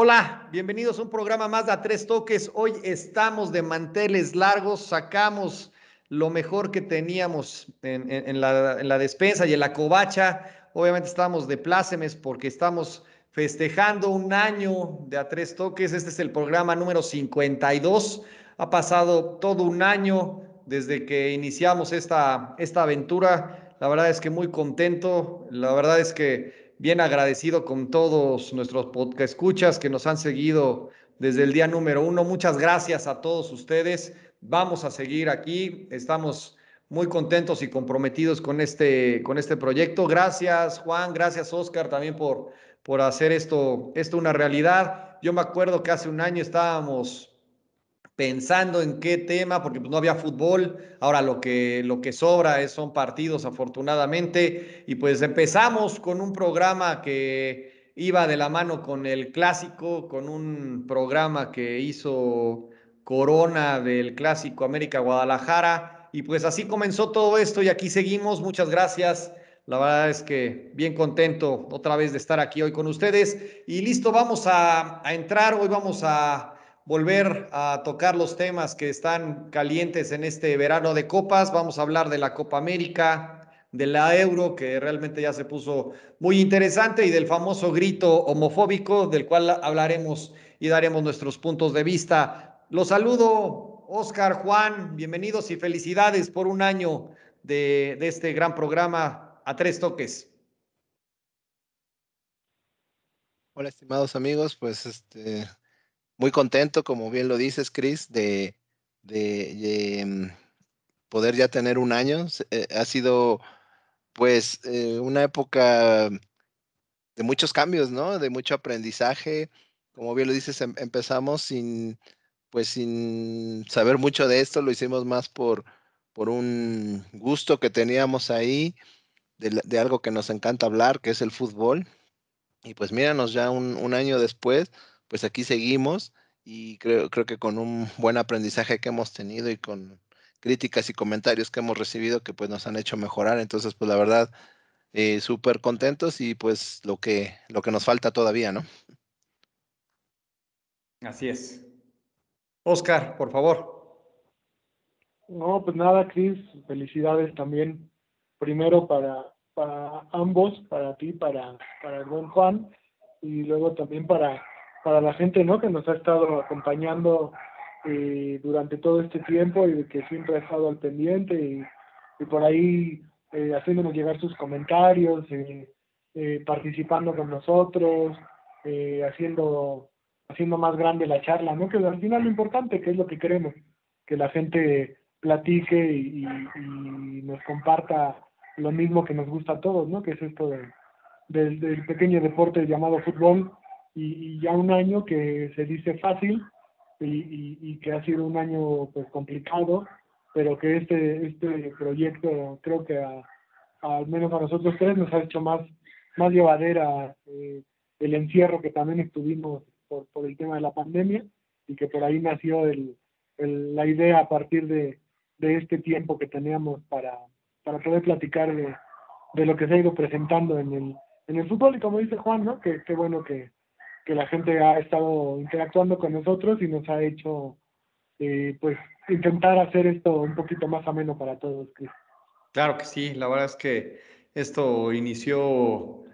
Hola, bienvenidos a un programa más de A Tres Toques. Hoy estamos de manteles largos, sacamos lo mejor que teníamos en, la, en la, despensa y en la covacha. Obviamente estamos de plácemes porque estamos festejando un año de A Tres Toques. Este es el programa número 52. Ha pasado todo un año desde que iniciamos esta, esta aventura. La verdad es que muy contento. La verdad es que bien agradecido con todos nuestros podcast escuchas que nos han seguido desde el día número uno. Muchas gracias a todos ustedes. Vamos a seguir aquí. Estamos muy contentos y comprometidos con este, con este proyecto. Gracias, Juan. Gracias, Oscar, también por, por hacer esto, esto una realidad. Yo me acuerdo que hace un año estábamos pensando en qué tema, porque pues, no había fútbol, ahora lo que, lo que sobra es, son partidos afortunadamente, y pues empezamos con un programa que iba de la mano con el clásico, con un programa que hizo Corona del clásico América Guadalajara, y pues así comenzó todo esto y aquí seguimos, muchas gracias. La verdad es que bien contento otra vez de estar aquí hoy con ustedes. Y listo, vamos a, a entrar. Hoy vamos a, volver a tocar los temas que están calientes en este verano de copas. Vamos a hablar de la Copa América, de la Euro, que realmente ya se puso muy interesante, y del famoso grito homofóbico, del cual hablaremos y daremos nuestros puntos de vista. Los saludo, Oscar, Juan, bienvenidos y felicidades por un año de, de este gran programa a tres toques. Hola, estimados amigos, pues este muy contento, como bien lo dices, Chris, de, de, mm, poder ya tener un año. Eh, ha sido, pues, eh, una época de muchos cambios, ¿no? De mucho aprendizaje. Como bien lo dices, em, empezamos sin, pues, sin saber mucho de esto, lo hicimos más por, por un gusto que teníamos ahí, de, de algo que nos encanta hablar, que es el fútbol. Y pues míranos ya un, un año después, pues aquí seguimos y creo, creo que con un buen aprendizaje que hemos tenido y con críticas y comentarios que hemos recibido que pues nos han hecho mejorar. Entonces, pues la verdad, eh, súper contentos y pues lo que, lo que nos falta todavía, ¿no? Así es. Oscar, por favor. No, pues nada, Cris, felicidades también. Primero para, para ambos, para ti, para, para el buen Juan, y luego también para, para la gente ¿no? que nos ha estado acompañando eh, durante todo este tiempo y que siempre ha estado al pendiente y, por ahí eh, haciéndonos llegar sus comentarios, eh, eh participando con nosotros, haciendo haciendo más grande la charla, ¿no? Que al final lo importante, que es lo que queremos, que la gente platique y, y, nos comparta lo mismo que nos gusta a todos, ¿no? Que es esto de, del pequeño deporte llamado fútbol, y, ya un año que se dice fácil y, y, que ha sido un año pues complicado, pero que este, este proyecto creo que al menos a nosotros tres nos ha hecho más, más llevadera eh, el encierro que también estuvimos por, por el tema de la pandemia y que por ahí nació el, el, la idea a partir de, de este tiempo que teníamos para, para poder platicar de, de lo que se ha ido presentando en el, en el fútbol y como dice Juan, ¿no? Que qué bueno que, que la gente ha estado interactuando con nosotros y nos ha hecho eh, pues intentar hacer esto un poquito más ameno para todos. Claro que sí, la verdad es que esto inició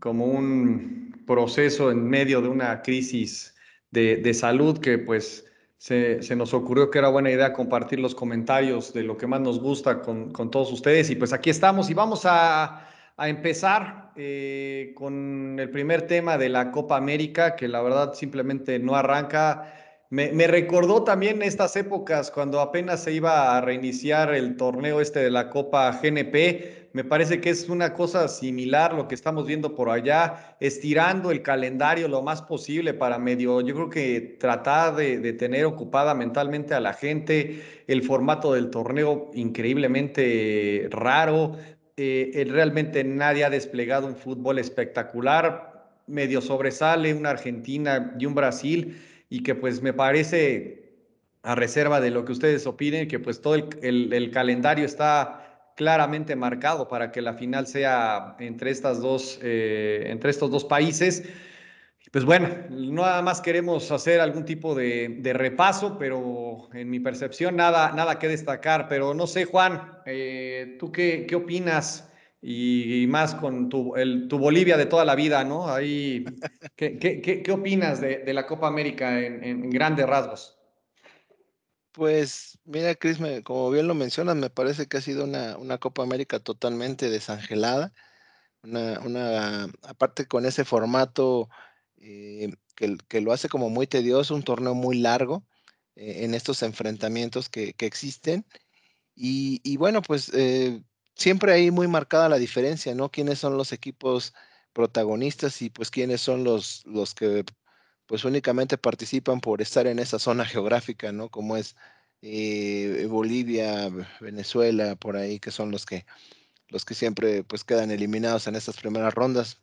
como un proceso en medio de una crisis de, de salud que pues se, se, nos ocurrió que era buena idea compartir los comentarios de lo que más nos gusta con, con todos ustedes y pues aquí estamos y vamos a a empezar eh, con el primer tema de la Copa América, que la verdad simplemente no arranca. Me, recordó también estas épocas cuando apenas se iba a reiniciar el torneo este de la Copa GNP. Me parece que es una cosa similar lo que estamos viendo por allá, estirando el calendario lo más posible para medio, yo creo que tratar de tener ocupada mentalmente a la gente, el formato del torneo increíblemente raro, eh, realmente nadie ha desplegado un fútbol espectacular, medio sobresale una Argentina y un Brasil, y que pues me parece, a reserva de lo que ustedes opinen, que pues todo el, el, calendario está claramente marcado para que la final sea entre, estas dos, eh, entre estos dos países. Pues bueno, nada más queremos hacer algún tipo de, repaso, pero en mi percepción nada, nada que destacar. Pero no sé, Juan, eh, ¿tú qué, opinas? Y, más con tu, Bolivia de toda la vida, ¿no? Ahí, ¿qué, opinas de, la Copa América en, en, grandes rasgos? Pues mira, Cris, como bien lo mencionas, me parece que ha sido una, una Copa América totalmente desangelada. Una, una, aparte con ese formato eh, que, lo hace como muy tedioso, un torneo muy largo eh, en estos enfrentamientos que, existen. Y, bueno, pues eh, siempre hay muy marcada la diferencia, ¿no? ¿Quiénes son los equipos protagonistas y pues quiénes son los, los que pues únicamente participan por estar en esa zona geográfica, ¿no? Como es Bolivia, Venezuela, por ahí, que son los que, los que siempre pues quedan eliminados en estas primeras rondas.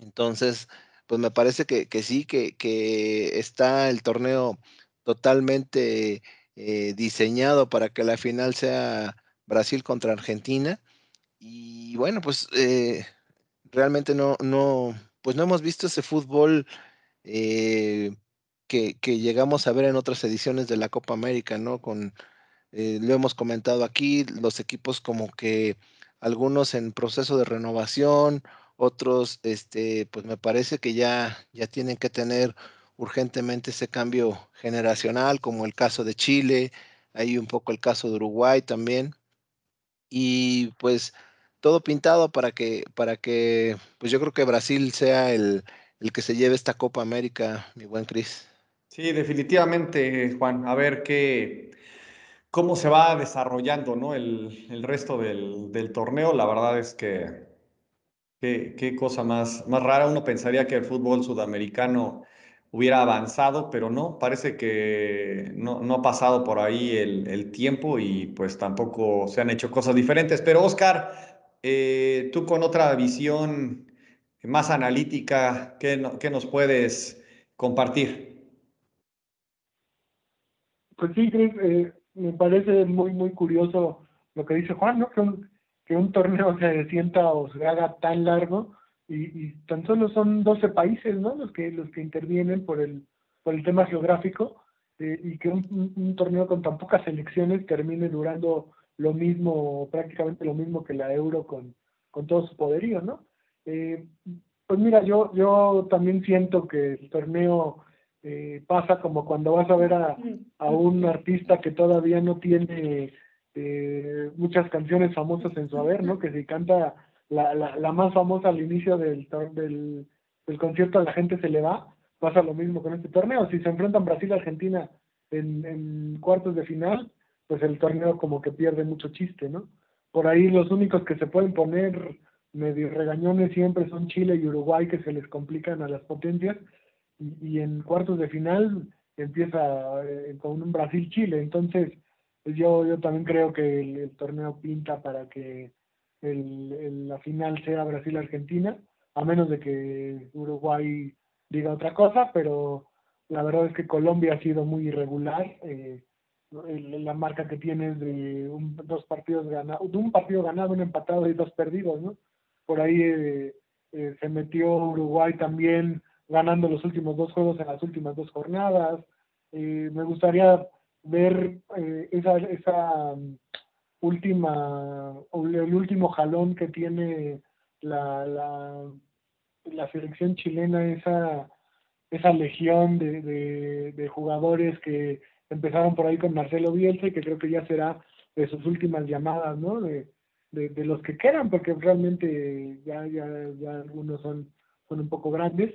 Entonces, pues me parece que, sí, que, está el torneo totalmente eh, diseñado para que la final sea Brasil contra Argentina. Y bueno, pues eh, realmente no, no, pues no hemos visto ese fútbol eh, que, llegamos a ver en otras ediciones de la Copa América, ¿no? Con, lo hemos comentado aquí, los equipos como que algunos en proceso de renovación, otros, este, pues me parece que ya, ya tienen que tener urgentemente ese cambio generacional, como el caso de Chile, hay un poco el caso de Uruguay también. Y pues todo pintado para que, para que, pues yo creo que Brasil sea el, el que se lleve esta Copa América, mi buen Cris. Sí, definitivamente, Juan. A ver qué, cómo se va desarrollando ¿no? el, el resto del, del, torneo. La verdad es que Qué, cosa más, más rara. Uno pensaría que el fútbol sudamericano hubiera avanzado, pero no, parece que no, no ha pasado por ahí el, tiempo y pues tampoco se han hecho cosas diferentes. Pero Oscar, eh, tú con otra visión más analítica, ¿qué, qué nos puedes compartir? Pues sí, eh, me parece muy, muy curioso lo que dice Juan, ¿no? Torneo se sienta o se haga tan largo y, tan solo son 12 países ¿no? los que los que intervienen por el por el tema geográfico eh, y que un, torneo con tan pocas selecciones termine durando lo mismo prácticamente lo mismo que la Euro con, con todo su poderío no eh, pues mira yo yo también siento que el torneo eh, pasa como cuando vas a ver a, a un artista que todavía no tiene eh, muchas canciones famosas en su haber, ¿no? Que si canta la, la, la más famosa al inicio del, del, del concierto a la gente se le va, pasa lo mismo con este torneo. Si se enfrentan Brasil y Argentina en, en cuartos de final, pues el torneo como que pierde mucho chiste, ¿no? Por ahí los únicos que se pueden poner medio regañones siempre son Chile y Uruguay que se les complican a las potencias y, y en cuartos de final empieza eh, con un Brasil-Chile, entonces yo, yo también creo que el, torneo pinta para que el, la final sea Brasil-Argentina, a menos de que Uruguay diga otra cosa, pero la verdad es que Colombia ha sido muy irregular. Eh, la marca que tiene es de un, dos partidos ganados, un partido ganado, un empatado y dos perdidos, ¿no? Por ahí eh, eh, se metió Uruguay también ganando los últimos dos juegos en las últimas dos jornadas. me gustaría ver eh, esa, esa última, el último jalón que tiene la, la, la selección chilena, esa, esa legión de, de, jugadores que empezaron por ahí con Marcelo Bielsa y que creo que ya será de sus últimas llamadas, ¿no? De, de, los que quedan, porque realmente ya, ya, ya algunos son, son un poco grandes.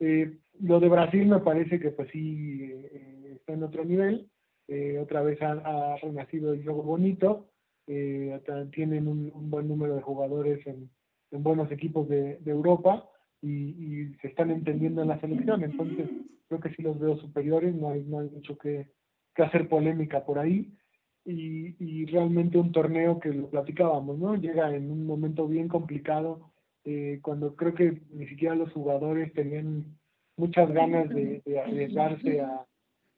Eh, lo de Brasil me parece que pues sí eh, está en otro nivel eh, otra vez ha, renacido el juego bonito, eh, tienen un, buen número de jugadores en, buenos equipos de, Europa y, se están entendiendo en la selección, entonces creo que sí los veo superiores, no hay, no hay mucho que, hacer polémica por ahí. Y, realmente un torneo que lo platicábamos, ¿no? Llega en un momento bien complicado, eh, cuando creo que ni siquiera los jugadores tenían muchas ganas de arriesgarse a,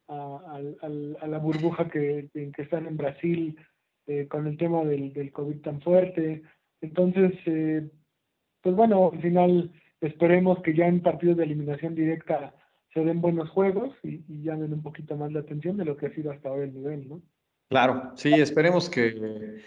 a, a, la burbuja que, que, están en Brasil eh, con el tema del, del COVID tan fuerte. Entonces, eh, pues bueno, al final esperemos que ya en partidos de eliminación directa se den buenos juegos y, y llamen un poquito más la atención de lo que ha sido hasta ahora el nivel, ¿no? Claro, sí, esperemos que,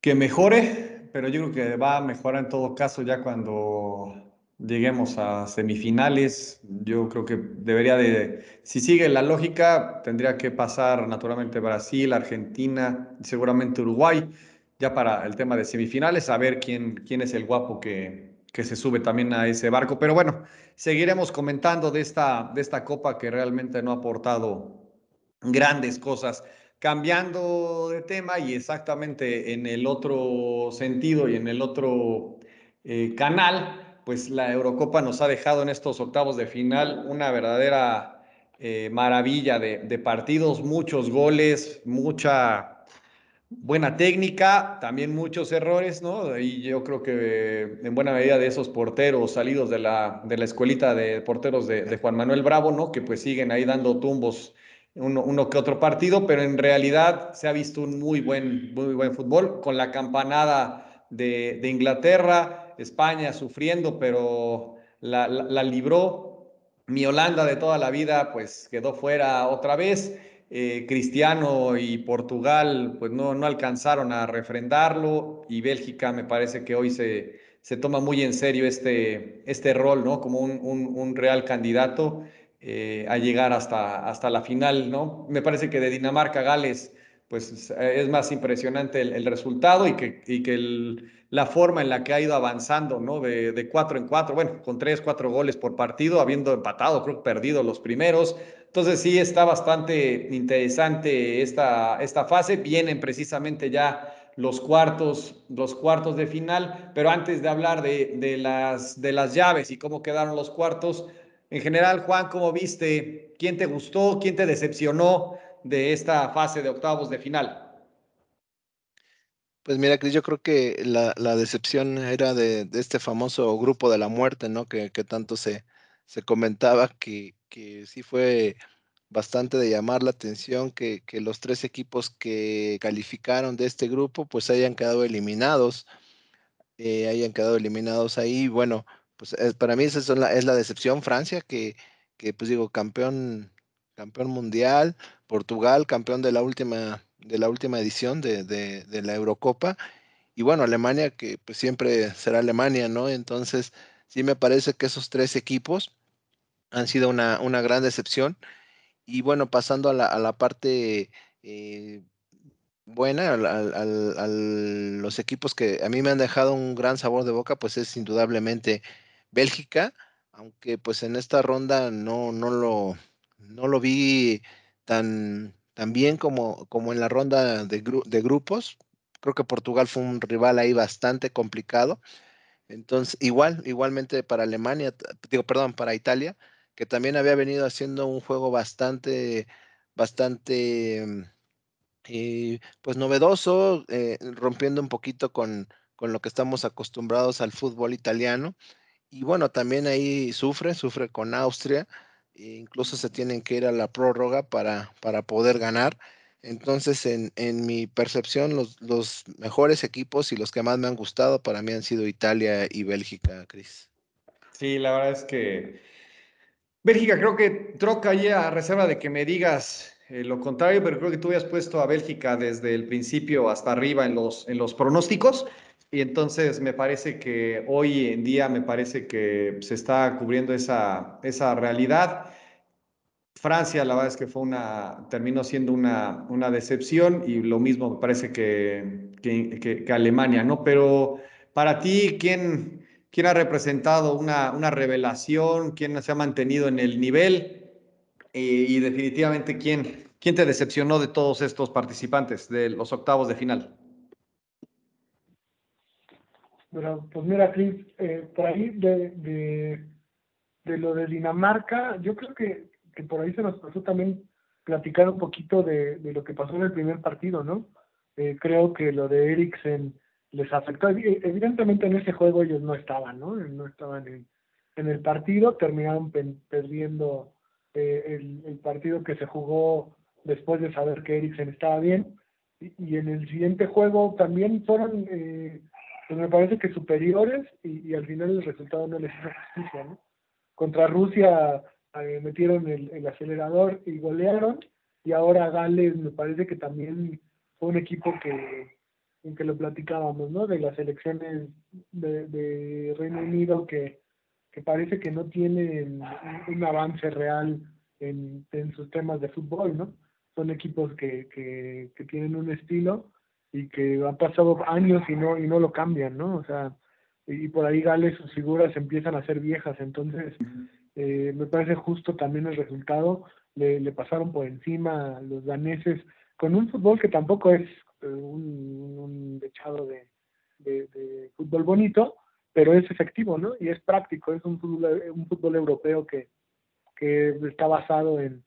que mejore, pero yo creo que va a mejorar en todo caso ya cuando lleguemos a semifinales. Yo creo que debería de, si sigue la lógica, tendría que pasar naturalmente Brasil, Argentina, seguramente Uruguay, ya para el tema de semifinales, a ver quién, quién es el guapo que, que se sube también a ese barco. Pero bueno, seguiremos comentando de esta, de esta copa que realmente no ha aportado grandes cosas. Cambiando de tema y exactamente en el otro sentido y en el otro eh, canal, pues la Eurocopa nos ha dejado en estos octavos de final una verdadera eh, maravilla de, partidos, muchos goles, mucha buena técnica, también muchos errores, ¿no? Y yo creo que en buena medida de esos porteros salidos de la, de la escuelita de porteros de, Juan Manuel Bravo, ¿no? Que pues siguen ahí dando tumbos uno, uno, que otro partido, pero en realidad se ha visto un muy buen, muy buen fútbol con la campanada de Inglaterra, España sufriendo, pero la, la, libró. Mi Holanda de toda la vida, pues quedó fuera otra vez. Eh, Cristiano y Portugal, pues no, no alcanzaron a refrendarlo. Y Bélgica me parece que hoy se, se toma muy en serio este, este rol, ¿no? Como un, un, un real candidato eh, a llegar hasta, hasta la final, ¿no? Me parece que de Dinamarca Gales, pues es más impresionante el, el resultado y que, y que el, la forma en la que ha ido avanzando, ¿no? De, de, cuatro en cuatro, bueno, con tres, cuatro goles por partido, habiendo empatado, creo que perdido los primeros. Entonces sí está bastante interesante esta, esta fase. Vienen precisamente ya los cuartos, los cuartos de final, pero antes de hablar de, de, las, de las llaves y cómo quedaron los cuartos, en general, Juan, ¿cómo viste? ¿Quién te gustó? ¿Quién te decepcionó de esta fase de octavos de final? Pues mira, Cris, yo creo que la, decepción era de, este famoso grupo de la muerte, ¿no? Que, tanto se, se comentaba que, que, sí fue bastante de llamar la atención que, que, los tres equipos que calificaron de este grupo pues hayan quedado eliminados, eh, hayan quedado eliminados ahí. Bueno, pues es, para mí esa es la, es la decepción. Francia, que, que, pues digo, campeón, campeón mundial, Portugal, campeón de la última, de la última edición de, de, de, la Eurocopa, y bueno, Alemania, que pues siempre será Alemania, ¿no? Entonces, sí me parece que esos tres equipos han sido una, una gran decepción. Y bueno, pasando a la, a la parte eh, buena, al, a los equipos que a mí me han dejado un gran sabor de boca, pues es indudablemente Bélgica, aunque pues en esta ronda no, no, lo, no lo vi tan, tan bien como, como en la ronda de, gru de grupos. Creo que Portugal fue un rival ahí bastante complicado. Entonces, igual, igualmente para Alemania, digo, perdón, para Italia, que también había venido haciendo un juego bastante, bastante, eh, pues novedoso, eh, rompiendo un poquito con, con lo que estamos acostumbrados al fútbol italiano. Y bueno, también ahí sufre, sufre con Austria, e incluso se tienen que ir a la prórroga para, para poder ganar. Entonces, en, en mi percepción, los, los, mejores equipos y los que más me han gustado para mí han sido Italia y Bélgica, Cris. Sí, la verdad es que Bélgica creo que troca ahí a reserva de que me digas eh, lo contrario, pero creo que tú habías puesto a Bélgica desde el principio hasta arriba en los, en los pronósticos. Y entonces me parece que hoy en día me parece que se está cubriendo esa, esa realidad. Francia, la verdad es que fue una, terminó siendo una, una decepción y lo mismo me parece que, que, que, que Alemania, ¿no? Pero para ti, ¿quién, quién ha representado una, una revelación? ¿Quién se ha mantenido en el nivel? Y, y definitivamente, ¿quién, ¿quién te decepcionó de todos estos participantes de los octavos de final? Pero, pues mira, Cris, eh, por ahí de, de, lo de Dinamarca, yo creo que, que, por ahí se nos pasó también platicar un poquito de, de lo que pasó en el primer partido, ¿no? Eh, creo que lo de Eriksen les afectó. Evidentemente en ese juego ellos no estaban, ¿no? No estaban en, en el partido, terminaron perdiendo eh, el, el, partido que se jugó después de saber que Eriksen estaba bien. Y, y, en el siguiente juego también fueron... Pues me parece que superiores y, al final el resultado no les hizo justicia, ¿no? Contra Rusia eh, metieron el, el, acelerador y golearon y ahora Gales me parece que también fue un equipo que en que lo platicábamos, ¿no? De las elecciones de, Reino Unido que, que, parece que no tienen un, avance real en, en, sus temas de fútbol, ¿no? Son equipos que, que, que tienen un estilo y que han pasado años y no y no lo cambian, ¿no? O sea, y por ahí Gales sus figuras empiezan a ser viejas, entonces eh, me parece justo también el resultado, le, le pasaron por encima a los daneses con un fútbol que tampoco es eh, un, un echado de, de, fútbol bonito, pero es efectivo, ¿no? Y es práctico, es un fútbol, un fútbol europeo que, que está basado en,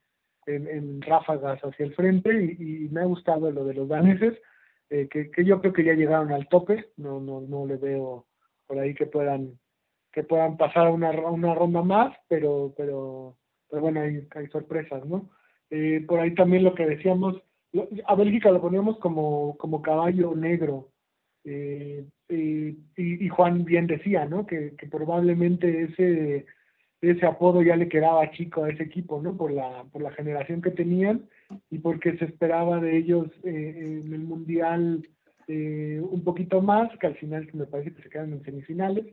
en, ráfagas hacia el frente y, me ha gustado lo de los daneses, eh, que, que, yo creo que ya llegaron al tope, no, no, no le veo por ahí que puedan que puedan pasar una, una ronda más, pero, pero, pero bueno, hay, hay sorpresas, ¿no? Eh, por ahí también lo que decíamos, a Bélgica lo poníamos como, como caballo negro. Eh, y, Juan bien decía, ¿no? Que, probablemente ese, ese apodo ya le quedaba chico a ese equipo, ¿no? Por la, por la generación que tenían y porque se esperaba de ellos eh, en el Mundial eh, un poquito más, que al final me parece que se quedan en semifinales,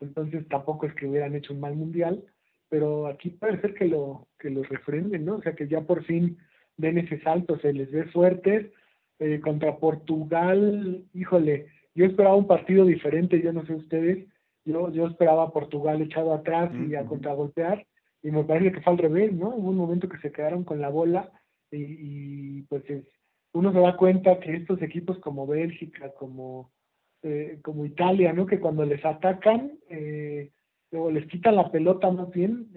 entonces tampoco es que hubieran hecho un mal Mundial, pero aquí ser que lo, que lo refrenden, ¿no? O sea, que ya por fin den ese salto, se les ve fuertes. Eh, contra Portugal, híjole, yo esperaba un partido diferente, yo no sé ustedes, yo, yo esperaba a Portugal echado atrás y a contragolpear, y me parece que fue al revés, ¿no? Hubo un momento que se quedaron con la bola y, pues uno se da cuenta que estos equipos como Bélgica, como, eh, como Italia, ¿no? Que cuando les atacan, eh, luego les quitan la pelota más bien,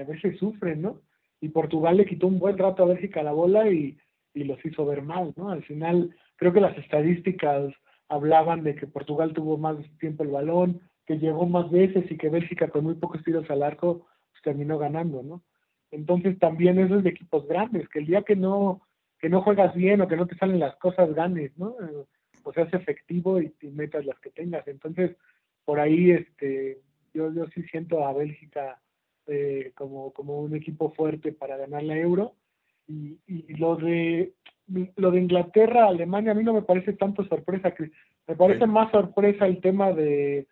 a veces sufren, ¿no? y Portugal le quitó un buen rato a Bélgica la bola y, y los hizo ver mal, ¿no? Al final, creo que las estadísticas hablaban de que Portugal tuvo más tiempo el balón, que llegó más veces y que Bélgica con muy pocos tiros al arco pues, terminó ganando, ¿no? Entonces también eso es de equipos grandes, que el día que no que no juegas bien o que no te salen las cosas ganes, ¿no? O seas efectivo y, y metas las que tengas. Entonces, por ahí este yo yo sí siento a Bélgica eh, como, como un equipo fuerte para ganar la Euro. Y, y, lo de lo de Inglaterra, Alemania, a mí no me parece tanto sorpresa, que me parece más sorpresa el tema de,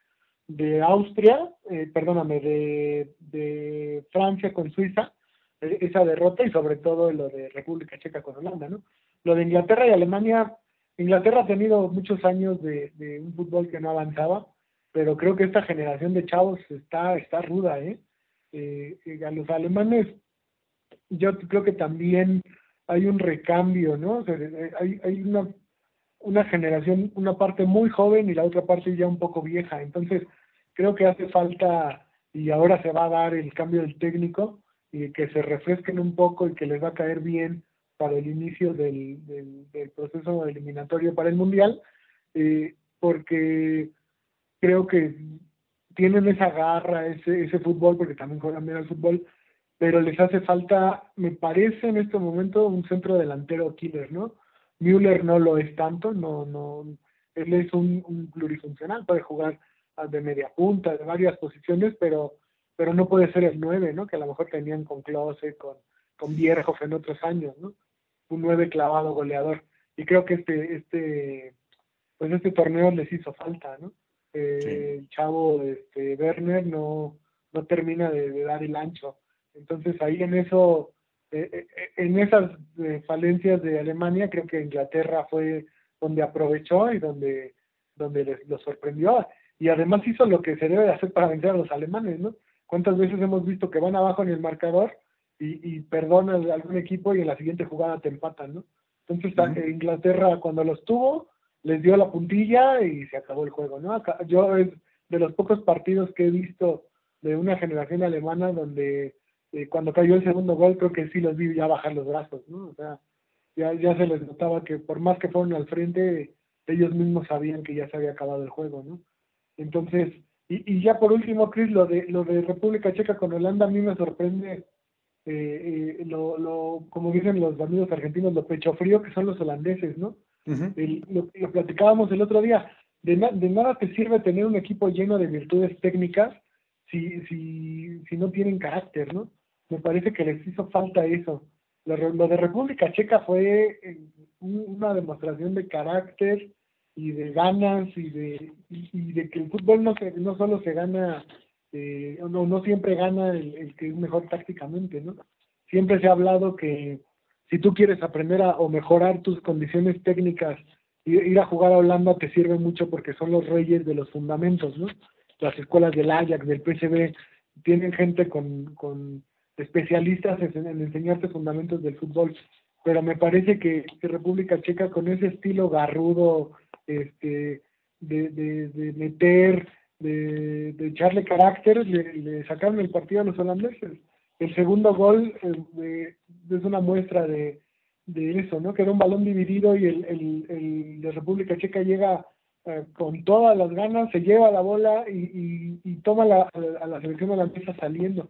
de Austria, eh, perdóname, de, de Francia con Suiza, esa derrota y sobre todo lo de República Checa con Holanda, ¿no? Lo de Inglaterra y Alemania, Inglaterra ha tenido muchos años de, de un fútbol que no avanzaba, pero creo que esta generación de chavos está, está ruda, ¿eh? Eh, eh, a los alemanes, yo creo que también hay un recambio, ¿no? Eh, hay, hay una, una generación, una parte muy joven y la otra parte ya un poco vieja. Entonces, creo que hace falta, y ahora se va a dar el cambio del técnico, y que se refresquen un poco y que les va a caer bien para el inicio del, del, proceso eliminatorio para el Mundial, porque creo que tienen esa garra, ese, ese fútbol, porque también juegan bien al fútbol, pero les hace falta, me parece en este momento, un centro delantero killer, ¿no? Müller no lo es tanto, no, no, él es un, un plurifuncional, puede jugar de media punta, de varias posiciones, pero, pero no puede ser el 9, ¿no? Que a lo mejor tenían con Klose, con, con Bierhoff en otros años, ¿no? Un 9 clavado goleador. Y creo que este, este, pues este torneo les hizo falta, ¿no? el chavo este, Werner no, no termina de, dar el ancho. Entonces ahí en eso, eh, eh, en esas eh, falencias de Alemania, creo que Inglaterra fue donde aprovechó y donde, donde les, lo sorprendió. Y además hizo lo que se debe de hacer para vencer a los alemanes, ¿no? ¿Cuántas veces hemos visto que van abajo en el marcador y, y perdonan a algún equipo y en la siguiente jugada te empatan, ¿no? Entonces Inglaterra cuando los tuvo, les dio la puntilla y se acabó el juego, ¿no? yo es de los pocos partidos que he visto de una generación alemana donde eh, cuando cayó el segundo gol creo que sí los vi ya bajar los brazos, ¿no? O sea, ya, ya se les notaba que por más que fueron al frente, ellos mismos sabían que ya se había acabado el juego, ¿no? Entonces, y, y ya por último, Chris, lo de, lo de República Checa con Holanda a mí me sorprende, eh, eh, lo, lo, como dicen los amigos argentinos, lo pecho frío que son los holandeses, ¿no? lo, platicábamos el otro día. de, nada te sirve tener un equipo lleno de virtudes técnicas si, si, si no tienen carácter, ¿no? Me parece que les hizo falta eso. Lo, de República Checa fue eh, una demostración de carácter y de ganas y de, y, de que el fútbol no, se, no solo se gana, eh, no, no siempre gana el, que es mejor tácticamente, ¿no? Siempre se ha hablado que si tú quieres aprender a, o mejorar tus condiciones técnicas, ir a jugar a Holanda te sirve mucho porque son los reyes de los fundamentos, ¿no? Las escuelas del Ajax, del PSV, tienen gente con, con especialistas en, enseñarte fundamentos del fútbol, pero me parece que, República Checa con ese estilo garrudo, este, de, de, meter, de, echarle carácter, le, sacaron el partido a los holandeses. El segundo gol eh, es una muestra de, de eso, ¿no? Quedó un balón dividido y el, el, de República Checa llega eh, con todas las ganas, se lleva la bola y, y, toma la, a la selección holandesa saliendo.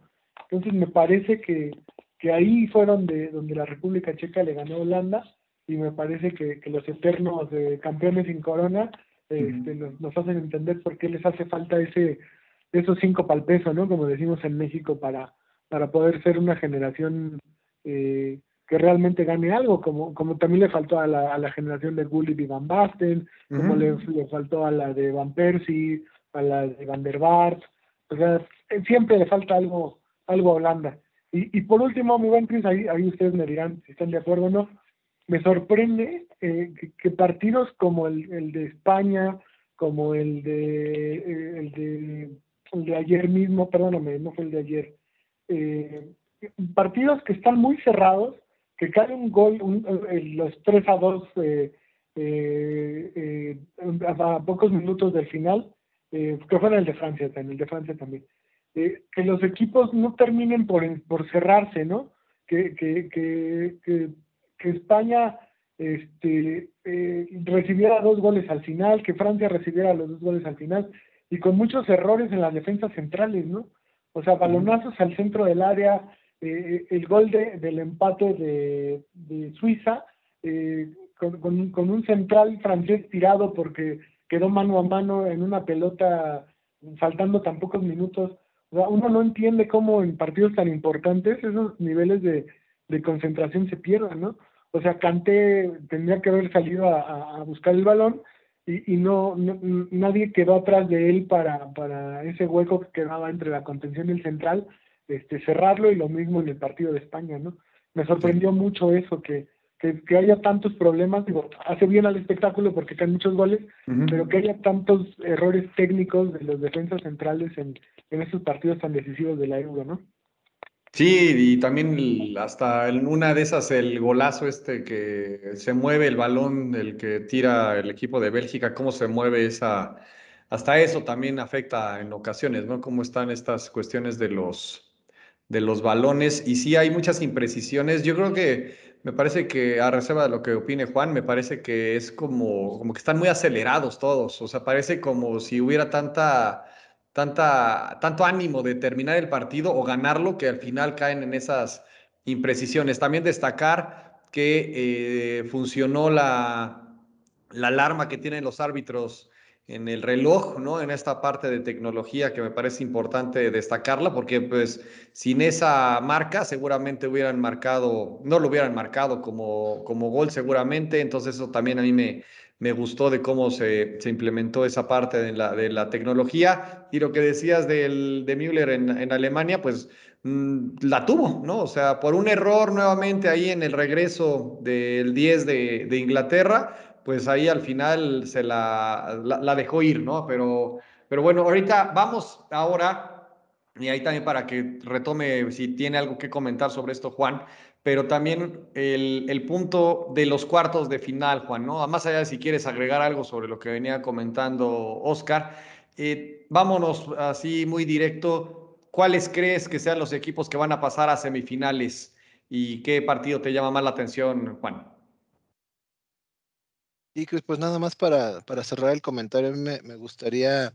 Entonces me parece que, que ahí fue donde, donde la República Checa le ganó a Holanda y me parece que, que los eternos eh, campeones sin corona este, nos, hacen entender por qué les hace falta ese esos cinco pal peso, ¿no? Como decimos en México, para, para poder ser una generación eh, que realmente gane algo, como, como también le faltó a la, a la generación de Gullit y Van Basten, como le, le, faltó a la de Van Persie, a la de Van der Vaart, o sea, siempre le falta algo algo a Holanda. Y, y por último, mi buen Chris, ahí, ahí ustedes me dirán si están de acuerdo o no, me sorprende eh, que, partidos como el, el, de España, como el de, eh, el de, el de ayer mismo, perdóname, no fue el de ayer, eh, partidos que están muy cerrados, que cae un gol, un, los 3 a 2 a pocos minutos del final, que fue en el de Francia, en el de Francia también. Eh, que los equipos no terminen por, por cerrarse, ¿no? Que, que, que, que, España este, eh, recibiera dos goles al final, que Francia recibiera los dos goles al final, y con muchos errores en las defensas centrales, ¿no? O sea, balonazos al centro del área, eh, el gol de, del empate de, de Suiza, con, con, un central francés tirado porque quedó mano a mano en una pelota faltando tan pocos minutos uno no entiende cómo en partidos tan importantes esos niveles de, concentración se pierdan, ¿no? O sea, Kanté tendría que haber salido a, buscar el balón y, y no, nadie quedó atrás de él para, para ese hueco que quedaba entre la contención y el central, este, cerrarlo y lo mismo en el partido de España, ¿no? Me sorprendió mucho eso, que, que, haya tantos problemas, digo, hace bien al espectáculo porque caen muchos goles, pero que haya tantos errores técnicos de los defensas centrales en, en estos partidos tan decisivos de la Euro, ¿no? Sí, y también hasta en una de esas el golazo este que se mueve el balón, el que tira el equipo de Bélgica, cómo se mueve esa, hasta eso también afecta en ocasiones, ¿no? Cómo están estas cuestiones de los, de los balones y sí hay muchas imprecisiones. Yo creo que me parece que, a reserva de lo que opine Juan, me parece que es como, como que están muy acelerados todos. O sea, parece como si hubiera tanta, tanta, tanto ánimo de terminar el partido o ganarlo que al final caen en esas imprecisiones. También destacar que eh, funcionó la, la alarma que tienen los árbitros en el reloj, ¿no? En esta parte de tecnología que me parece importante destacarla, porque pues sin esa marca seguramente hubieran marcado, no lo hubieran marcado como, como gol seguramente, entonces eso también a mí me, me gustó de cómo se, se implementó esa parte de la, de la, tecnología. Y lo que decías del, de Müller en, en Alemania, pues mm, la tuvo, ¿no? O sea, por un error nuevamente ahí en el regreso del 10 de, de Inglaterra, pues ahí al final se la, la, dejó ir, ¿no? Pero, pero bueno, ahorita vamos ahora, y ahí también para que retome si tiene algo que comentar sobre esto, Juan, pero también el, punto de los cuartos de final, Juan, ¿no? Más allá de si quieres agregar algo sobre lo que venía comentando Oscar, eh, vámonos así muy directo. ¿Cuáles crees que sean los equipos que van a pasar a semifinales y qué partido te llama más la atención, Juan? Y pues nada más para, para cerrar el comentario, me, me gustaría,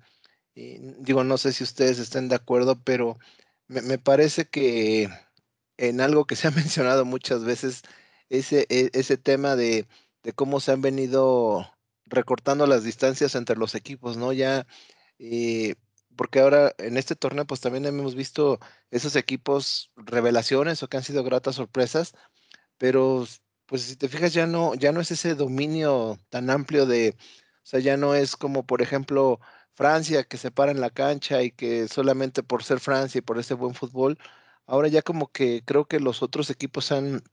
digo, no sé si ustedes estén de acuerdo, pero me, me, parece que en algo que se ha mencionado muchas veces, ese, e, ese tema de, de cómo se han venido recortando las distancias entre los equipos, ¿no? Ya, eh, porque ahora en este torneo pues también hemos visto esos equipos revelaciones o que han sido gratas sorpresas, pero pues si te fijas ya no, ya no es ese dominio tan amplio de, o sea, ya no es como por ejemplo Francia que se para en la cancha y que solamente por ser Francia y por ese buen fútbol, ahora ya como que creo que los otros equipos han,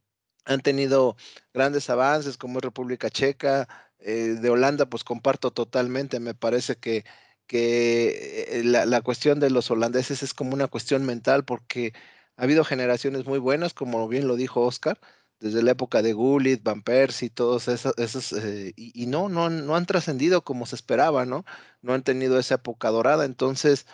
han tenido grandes avances como es República Checa, eh, de Holanda pues comparto totalmente, me parece que, que eh, la, la, cuestión de los holandeses es como una cuestión mental porque ha habido generaciones muy buenas, como bien lo dijo Oscar, desde la época de Gullit, Van Persie, todos esos, eh, y, y, no, no, no han trascendido como se esperaba, ¿no? No han tenido esa época dorada, entonces,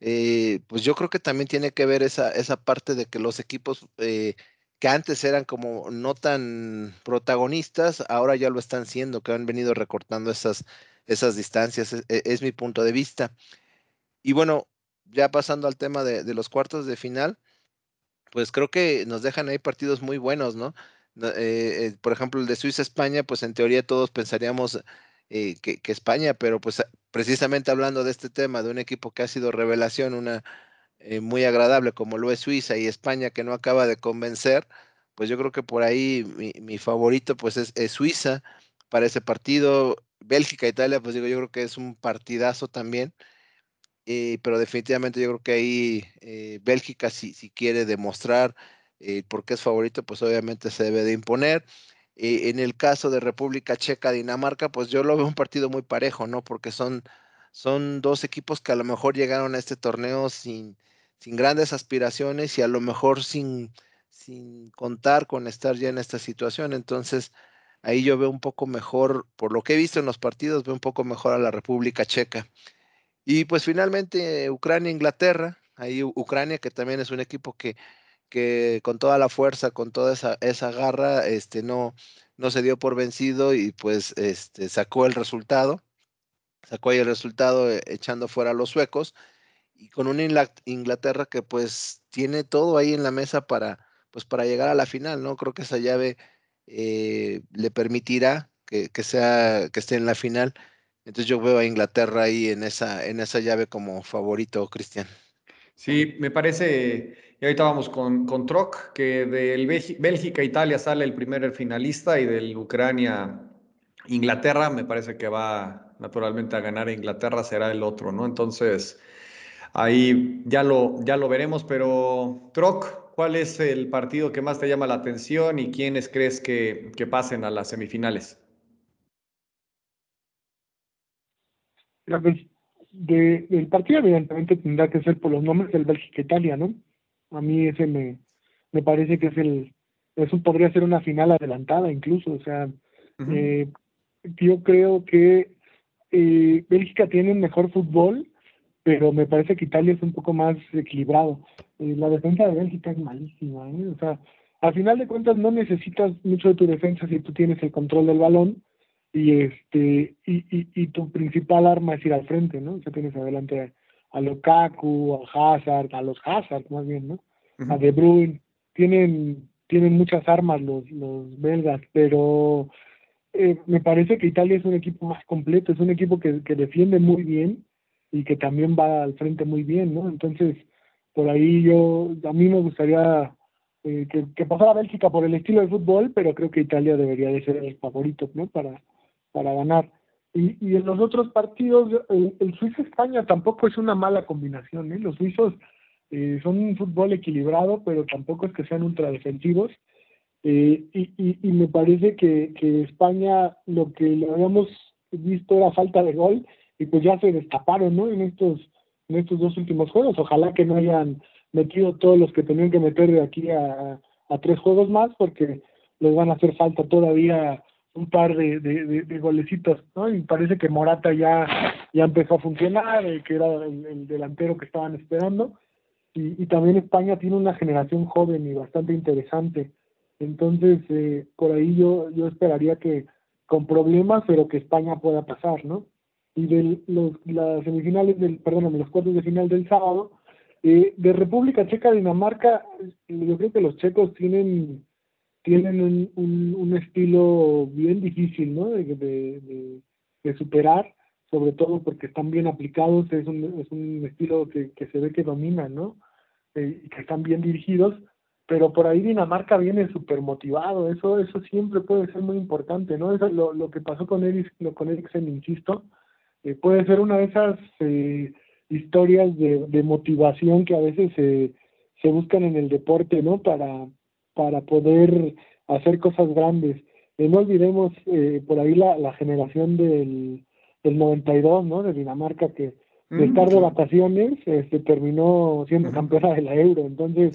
eh, pues yo creo que también tiene que ver esa, esa parte de que los equipos eh, que antes eran como no tan protagonistas, ahora ya lo están siendo, que han venido recortando esas, esas distancias, es, e, es mi punto de vista. Y bueno, ya pasando al tema de, de los cuartos de final, pues creo que nos dejan ahí partidos muy buenos, ¿no? Eh, eh, por ejemplo, el de Suiza-España, pues en teoría todos pensaríamos eh, que, que, España, pero pues precisamente hablando de este tema, de un equipo que ha sido revelación, una eh, muy agradable como lo es Suiza y España que no acaba de convencer, pues yo creo que por ahí mi, favorito pues es, Suiza para ese partido. Bélgica-Italia, pues digo, yo creo que es un partidazo también. Eh, pero definitivamente yo creo que ahí eh, Bélgica si, si, quiere demostrar eh, por qué es favorito, pues obviamente se debe de imponer. Eh, en el caso de República Checa, Dinamarca, pues yo lo veo un partido muy parejo, ¿no? Porque son, son dos equipos que a lo mejor llegaron a este torneo sin, sin grandes aspiraciones y a lo mejor sin, sin contar con estar ya en esta situación. Entonces, ahí yo veo un poco mejor, por lo que he visto en los partidos, veo un poco mejor a la República Checa. Y pues finalmente Ucrania-Inglaterra, ahí Ucrania que también es un equipo que, que con toda la fuerza, con toda esa, esa garra, este, no, no se dio por vencido y pues este, sacó el resultado, sacó ahí el resultado eh, echando fuera a los suecos y con una Inglaterra que pues tiene todo ahí en la mesa para, pues, para llegar a la final, ¿no? Creo que esa llave eh, le permitirá que, que, sea, que esté en la final entonces yo veo a Inglaterra ahí en esa, en esa llave como favorito, Cristian. Sí, me parece, y ahorita vamos con, con Troc, que del Bélgica-Italia sale el primer finalista y del Ucrania-Inglaterra, me parece que va naturalmente a ganar Inglaterra, será el otro, ¿no? Entonces, ahí ya lo, ya lo veremos, pero Troc, ¿cuál es el partido que más te llama la atención y quiénes crees que, que pasen a las semifinales? De, del partido evidentemente tendrá que ser por los nombres del Bélgica-Italia, ¿no? A mí ese me, me parece que es el, eso podría ser una final adelantada incluso, o sea, uh -huh. eh, yo creo que eh, Bélgica tiene un mejor fútbol, pero me parece que Italia es un poco más equilibrado. Eh, la defensa de Bélgica es malísima, ¿eh? o sea, al final de cuentas no necesitas mucho de tu defensa si tú tienes el control del balón, y este y, y, y, tu principal arma es ir al frente, ¿no? Sea, tienes adelante a, a Lukaku, a Hazard, a los Hazard más bien, ¿no? Uh -huh. A De Bruyne, tienen tienen muchas armas los los belgas, pero eh, me parece que Italia es un equipo más completo, es un equipo que, que defiende muy bien y que también va al frente muy bien, ¿no? Entonces, por ahí yo, a mí me gustaría eh, que, que pasara Bélgica por el estilo de fútbol, pero creo que Italia debería de ser el favorito, ¿no? Para, para ganar. Y, y en los otros partidos, el, el Suiza-España tampoco es una mala combinación. ¿eh? Los suizos eh, son un fútbol equilibrado, pero tampoco es que sean ultra defensivos. Eh, y, y, y, me parece que, que España lo que le habíamos visto era falta de gol y pues ya se destaparon ¿no? en, estos, en estos dos últimos juegos. Ojalá que no hayan metido todos los que tenían que meter de aquí a, a tres juegos más porque les van a hacer falta todavía un par de, de, golecitos, ¿no? Y parece que Morata ya, ya empezó a funcionar, eh, que era el, el, delantero que estaban esperando. Y, y, también España tiene una generación joven y bastante interesante. Entonces, eh, por ahí yo, yo esperaría que con problemas, pero que España pueda pasar, ¿no? Y de los, las semifinales del, perdón, los cuartos de final del sábado, eh, de República Checa, Dinamarca, yo creo que los checos tienen tienen un, un, un, estilo bien difícil, ¿no? De, de, de, superar, sobre todo porque están bien aplicados, es un, es un estilo que, que se ve que domina, ¿no? Eh, y que están bien dirigidos, pero por ahí Dinamarca viene súper motivado, eso, eso siempre puede ser muy importante, ¿no? Eso, lo, lo que pasó con Eriksen, con Eriksen insisto, eh, puede ser una de esas eh, historias de, de, motivación que a veces se buscan en el deporte, ¿no? Para, para poder hacer cosas grandes. Eh, no olvidemos eh, por ahí la, la generación del, del 92, ¿no? De Dinamarca que de mm, estar de vacaciones este, terminó siendo campeona de la Euro. Entonces,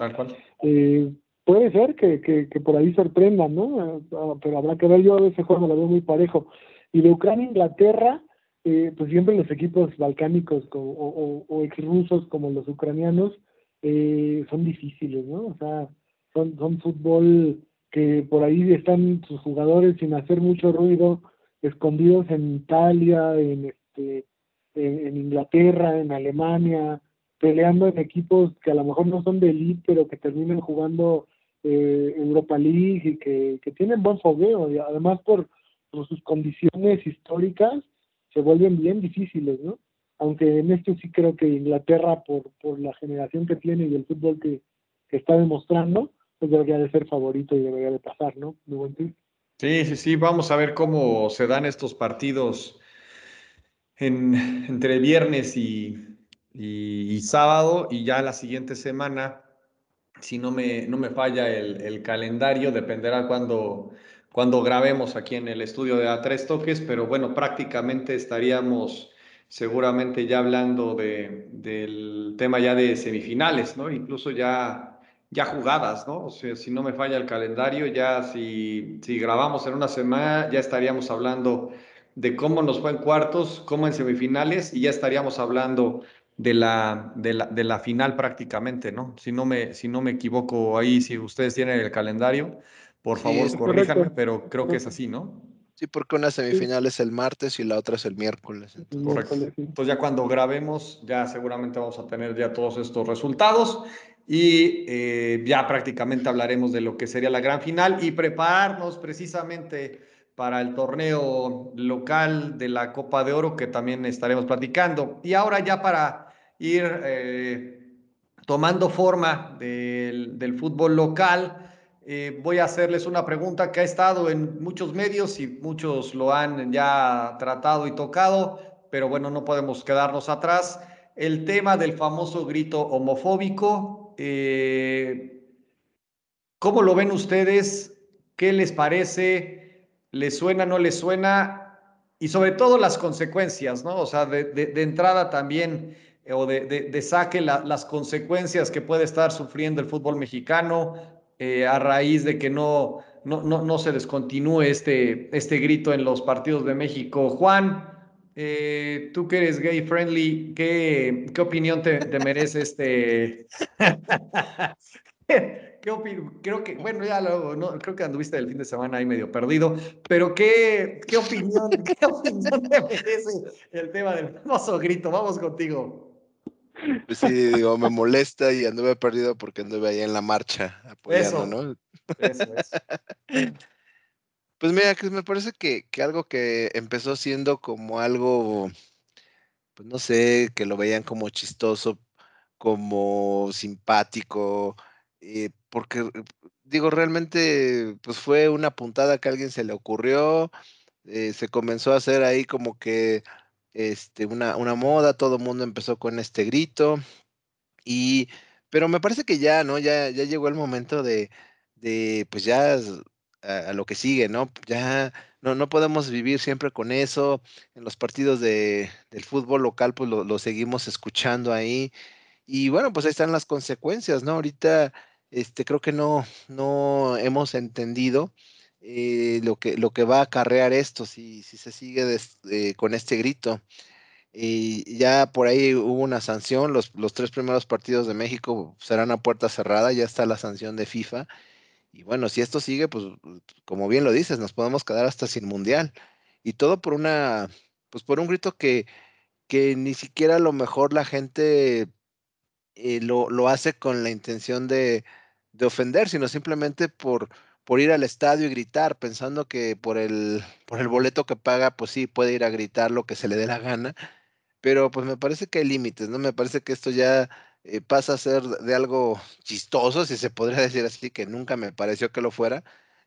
eh, puede ser que, que, que, por ahí sorprendan, ¿no? Ah, pero habrá que ver, yo a ese juego lo veo muy parejo. Y de Ucrania Inglaterra, eh, pues siempre los equipos balcánicos o, o, o ex rusos como los ucranianos eh, son difíciles, ¿no? O sea, son, son fútbol que por ahí están sus jugadores sin hacer mucho ruido, escondidos en Italia, en este, en, Inglaterra, en Alemania, peleando en equipos que a lo mejor no son de elite, pero que terminan jugando eh, Europa League y que, que tienen buen fogueo, y además por, por sus condiciones históricas se vuelven bien difíciles, ¿no? Aunque en esto sí creo que Inglaterra, por, por la generación que tiene y el fútbol que, que está demostrando, pues debería de ser favorito y debería de pasar, ¿no? Buen Sí, sí, sí, vamos a ver cómo se dan estos partidos en, entre viernes y, sábado y ya la siguiente semana, si no me, no me falla el, calendario, dependerá cuando, cuando grabemos aquí en el estudio de A3 Toques, pero bueno, prácticamente estaríamos seguramente ya hablando de, del tema ya de semifinales, ¿no? Incluso ya ya jugadas, ¿no? O sea, si no me falla el calendario, ya si, si grabamos en una semana, ya estaríamos hablando de cómo nos fue en cuartos, cómo en semifinales, y ya estaríamos hablando de la, de la, de la final prácticamente, ¿no? Si no, me, si no me equivoco ahí, si ustedes tienen el calendario, por favor, sí, corríjanme, pero creo que es así, ¿no? Sí, porque una semifinal es el martes y la otra es el miércoles. Entonces. Correcto. Entonces ya cuando grabemos, ya seguramente vamos a tener ya todos estos resultados y eh, ya prácticamente hablaremos de lo que sería la gran final y prepararnos precisamente para el torneo local de la Copa de Oro que también estaremos platicando. Y ahora ya para ir eh, tomando forma del, del fútbol local, eh, voy a hacerles una pregunta que ha estado en muchos medios y muchos lo han ya tratado y tocado, pero bueno, no podemos quedarnos atrás. El tema del famoso grito homofóbico, eh, ¿Cómo lo ven ustedes? ¿Qué les parece? ¿Les suena, no les suena? Y sobre todo las consecuencias, ¿no? O sea, de, entrada también, eh, o de, saque la, las consecuencias que puede estar sufriendo el fútbol mexicano eh, a raíz de que no, no, no, no, se descontinúe este, este grito en los partidos de México. Juan, eh, tú que eres gay friendly, ¿qué, qué opinión te, te merece este? ¿Qué? Creo que, bueno, ya luego, no, creo que anduviste el fin de semana ahí medio perdido, pero ¿qué, qué opinión, qué opinión te merece el tema del famoso grito? Vamos contigo. Pues sí, digo, me molesta y anduve perdido porque anduve ahí en la marcha apoyando, eso, ¿no? Eso, eso. Pues mira, que me parece que, que, algo que empezó siendo como algo, pues no sé, que lo veían como chistoso, como simpático, eh, porque digo, realmente, pues fue una puntada que a alguien se le ocurrió, eh, se comenzó a hacer ahí como que este, una, una moda, todo el mundo empezó con este grito, y, pero me parece que ya, ¿no? Ya, ya llegó el momento de, de pues ya a, lo que sigue, ¿no? Ya no, no podemos vivir siempre con eso. En los partidos de, del fútbol local, pues lo, lo, seguimos escuchando ahí. Y bueno, pues ahí están las consecuencias, ¿no? Ahorita este, creo que no, no hemos entendido eh, lo, que, lo que va a acarrear esto si, si se sigue eh, con este grito. Y ya por ahí hubo una sanción, los, los tres primeros partidos de México serán a puerta cerrada, ya está la sanción de FIFA y bueno, si esto sigue, pues como bien lo dices, nos podemos quedar hasta sin mundial. Y todo por una, pues por un grito que, que ni siquiera a lo mejor la gente eh, lo, lo, hace con la intención de, de, ofender, sino simplemente por, por ir al estadio y gritar, pensando que por el, por el boleto que paga, pues sí, puede ir a gritar lo que se le dé la gana. Pero pues me parece que hay límites, ¿no? Me parece que esto ya eh, pasa a ser de algo chistoso, si se podría decir así, que nunca me pareció que lo fuera,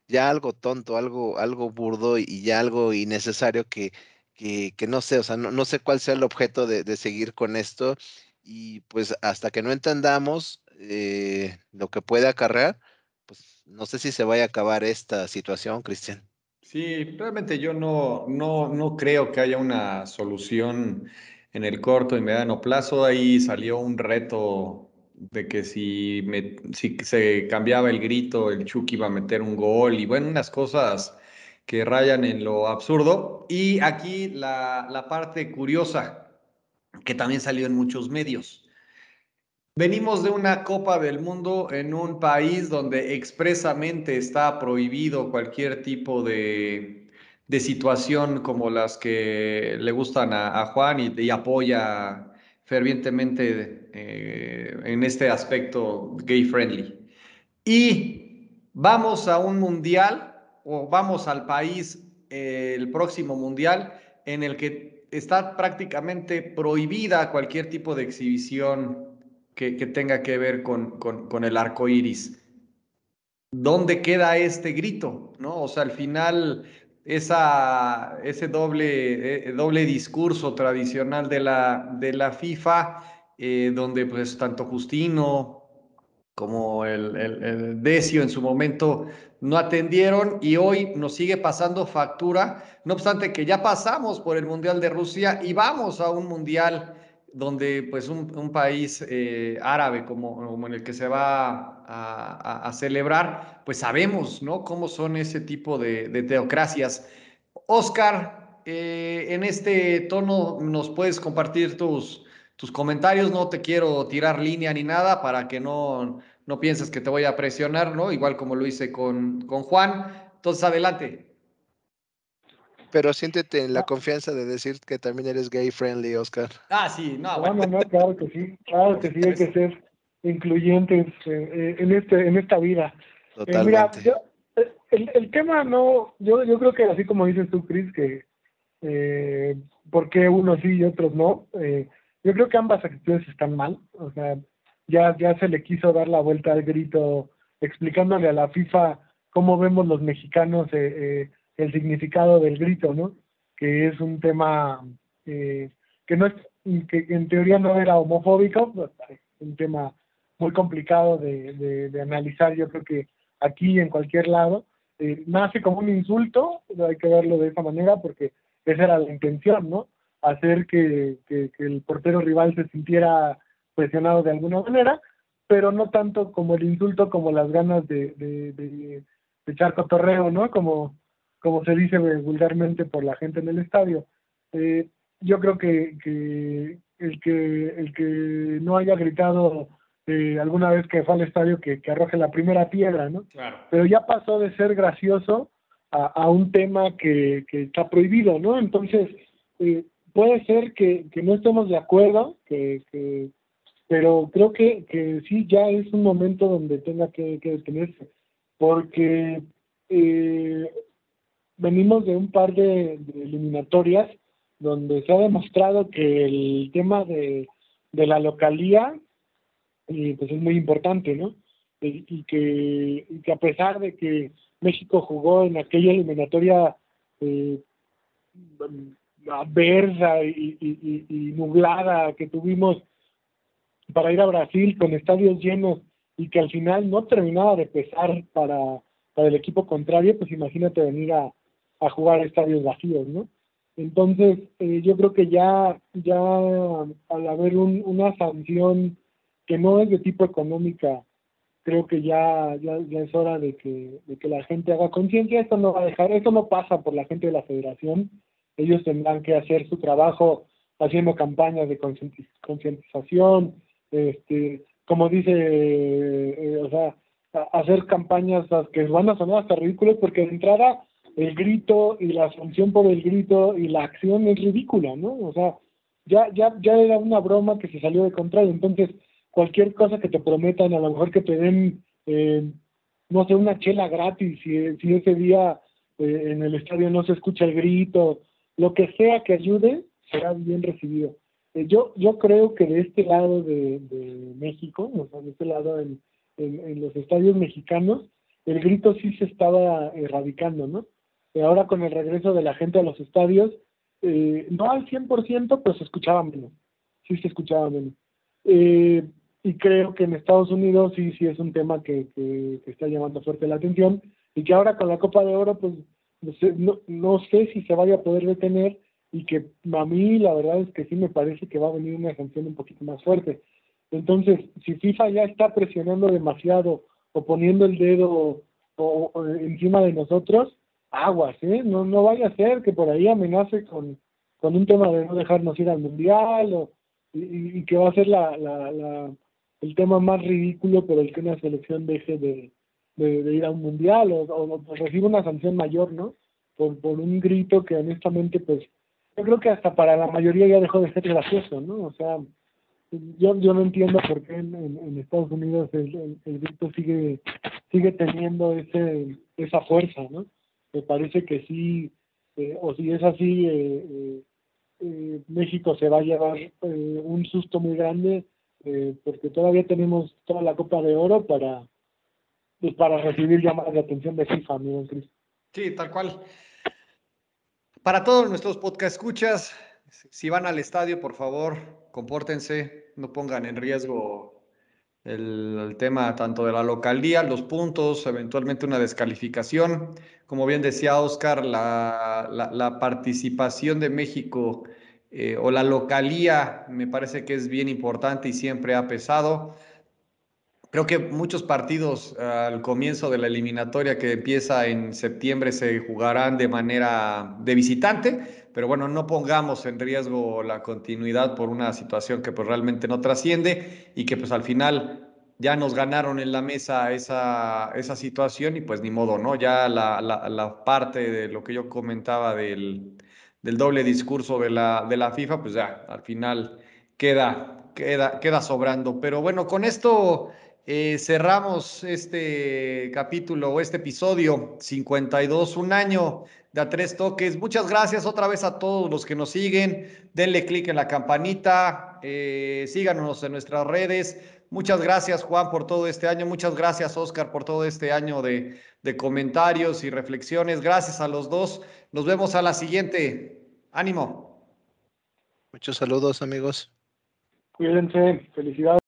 ya algo tonto, algo, algo burdo y ya algo innecesario que, que, que no sé, o sea, no, no, sé cuál sea el objeto de, de, seguir con esto y pues hasta que no entendamos eh, lo que puede acarrear, pues no sé si se vaya a acabar esta situación, Cristian. Sí, realmente yo no, no, no creo que haya una solución en el corto y mediano plazo. Ahí salió un reto de que si, se cambiaba el grito, el Chucky iba a meter un gol y bueno, unas cosas que rayan en lo absurdo. Y aquí la, la parte curiosa, que también salió en muchos medios. Venimos de una Copa del Mundo en un país donde expresamente está prohibido cualquier tipo de, de situación como las que le gustan a, Juan y, apoya fervientemente eh, en este aspecto gay friendly. Y vamos a un mundial o vamos al país eh, el próximo mundial en el que está prácticamente prohibida cualquier tipo de exhibición que, tenga que ver con, con, con, el arco iris. ¿Dónde queda este grito? ¿no? O sea, al final, esa, ese doble, eh, doble discurso tradicional de la, de la FIFA, eh, donde pues tanto Justino como el, el, el, Decio en su momento no atendieron y hoy nos sigue pasando factura, no obstante que ya pasamos por el Mundial de Rusia y vamos a un Mundial donde pues un, un país eh, árabe como, como, en el que se va a, a, celebrar, pues sabemos, ¿no? Cómo son ese tipo de, de teocracias. Oscar, eh, en este tono nos puedes compartir tus, tus comentarios, no te quiero tirar línea ni nada para que no, no pienses que te voy a presionar, ¿no? Igual como lo hice con, con Juan. Entonces, adelante pero siéntete en la confianza de decir que también eres gay friendly, Oscar. Ah, sí, no, bueno. no, no, claro que sí, claro que sí, hay que ser incluyentes eh, en, este, en esta vida. Totalmente. Eh, mira, yo, el, el, tema no, yo, yo creo que así como dices tú, Chris, que eh, por qué unos sí y otros no, eh, yo creo que ambas actitudes están mal, o sea, ya, ya se le quiso dar la vuelta al grito explicándole a la FIFA cómo vemos los mexicanos eh, eh, el significado del grito, ¿no? Que es un tema eh, que no es, que en teoría no era homofóbico, un tema muy complicado de, de, de, analizar, yo creo que aquí en cualquier lado, eh, nace como un insulto, hay que verlo de esa manera porque esa era la intención, ¿no? Hacer que, que, que el portero rival se sintiera presionado de alguna manera, pero no tanto como el insulto como las ganas de, de, de, de echar cotorreo, ¿no? Como, como se dice vulgarmente por la gente en el estadio. Eh, yo creo que, que, el que el que no haya gritado eh, alguna vez que fue al estadio que, que, arroje la primera piedra, ¿no? Claro. Pero ya pasó de ser gracioso a, a un tema que, que, está prohibido, ¿no? Entonces, eh, puede ser que, que, no estemos de acuerdo, que, que pero creo que, que sí ya es un momento donde tenga que, que detenerse, porque eh, venimos de un par de, eliminatorias donde se ha demostrado que el tema de, de la localía eh, pues es muy importante, ¿no? Y, que, a pesar de que México jugó en aquella eliminatoria eh, adversa y, y, y, nublada que tuvimos para ir a Brasil con estadios llenos y que al final no terminaba de pesar para, para el equipo contrario, pues imagínate venir a, a jugar a estadios vacíos, ¿no? Entonces, eh, yo creo que ya, ya al haber un, una sanción que no es de tipo económica, creo que ya, ya, ya es hora de que, de que la gente haga conciencia. Esto no va a dejar, esto no pasa por la gente de la federación. Ellos tendrán que hacer su trabajo haciendo campañas de concientización, este, como dice, eh, o sea, hacer campañas que van a sonar hasta ridículas porque de entrada el grito y la sanción por el grito y la acción es ridícula, ¿no? O sea, ya, ya, ya era una broma que se salió de control, entonces cualquier cosa que te prometan, a lo mejor que te den eh, no sé, una chela gratis, si, si ese día eh, en el estadio no se escucha el grito, lo que sea que ayude, será bien recibido. Eh, yo, yo creo que de este lado de, México, o sea, de este lado en, en, los estadios mexicanos, el grito sí se estaba erradicando, ¿no? Ahora con el regreso de la gente a los estadios, eh, no al 100%, pero se escuchaba menos, sí se escuchaba menos. Eh, y creo que en Estados Unidos sí, sí es un tema que, que, está llamando fuerte la atención y que ahora con la Copa de Oro, pues no no, sé si se vaya a poder detener y que a mí la verdad es que sí me parece que va a venir una sanción un poquito más fuerte. Entonces, si FIFA ya está presionando demasiado o poniendo el dedo o, encima de nosotros, aguas, ¿eh? No, no vaya a ser que por ahí amenace con, con un tema de no dejarnos ir al mundial o, y, que va a ser la, la, el tema más ridículo por el que una selección deje de, de, ir a un mundial o, o, reciba una sanción mayor, ¿no? Por, por un grito que honestamente, pues, yo creo que hasta para la mayoría ya dejó de ser gracioso, ¿no? O sea, yo, yo no entiendo por qué en, en, Estados Unidos el, el, grito sigue, sigue teniendo ese, esa fuerza, ¿no? Me parece que sí, eh, o si es así, eh, eh, México se va a llevar un susto muy grande porque todavía tenemos toda la Copa de Oro para pues, para recibir llamadas de atención de FIFA, amigo Cris. Sí, tal cual. Para todos nuestros podcast escuchas, si van al estadio, por favor, compórtense, no pongan en riesgo el, tema tanto de la localía, los puntos, eventualmente una descalificación. Como bien decía Oscar, la, la, participación de México eh, o la localía me parece que es bien importante y siempre ha pesado. Creo que muchos partidos al comienzo de la eliminatoria que empieza en septiembre se jugarán de manera de visitante, pero bueno, no pongamos en riesgo la continuidad por una situación que pues realmente no trasciende y que pues al final ya nos ganaron en la mesa esa, esa situación y pues ni modo, ¿no? Ya la, la, parte de lo que yo comentaba del, del doble discurso de la, de la FIFA, pues ya al final queda, queda, queda sobrando. Pero bueno, con esto... Eh, cerramos este capítulo o este episodio 52, un año de a tres toques. Muchas gracias otra vez a todos los que nos siguen. Denle clic en la campanita, eh, síganos en nuestras redes. Muchas gracias Juan por todo este año. Muchas gracias Oscar por todo este año de, de comentarios y reflexiones. Gracias a los dos. Nos vemos a la siguiente. Ánimo. Muchos saludos amigos. Cuídense. Felicidades.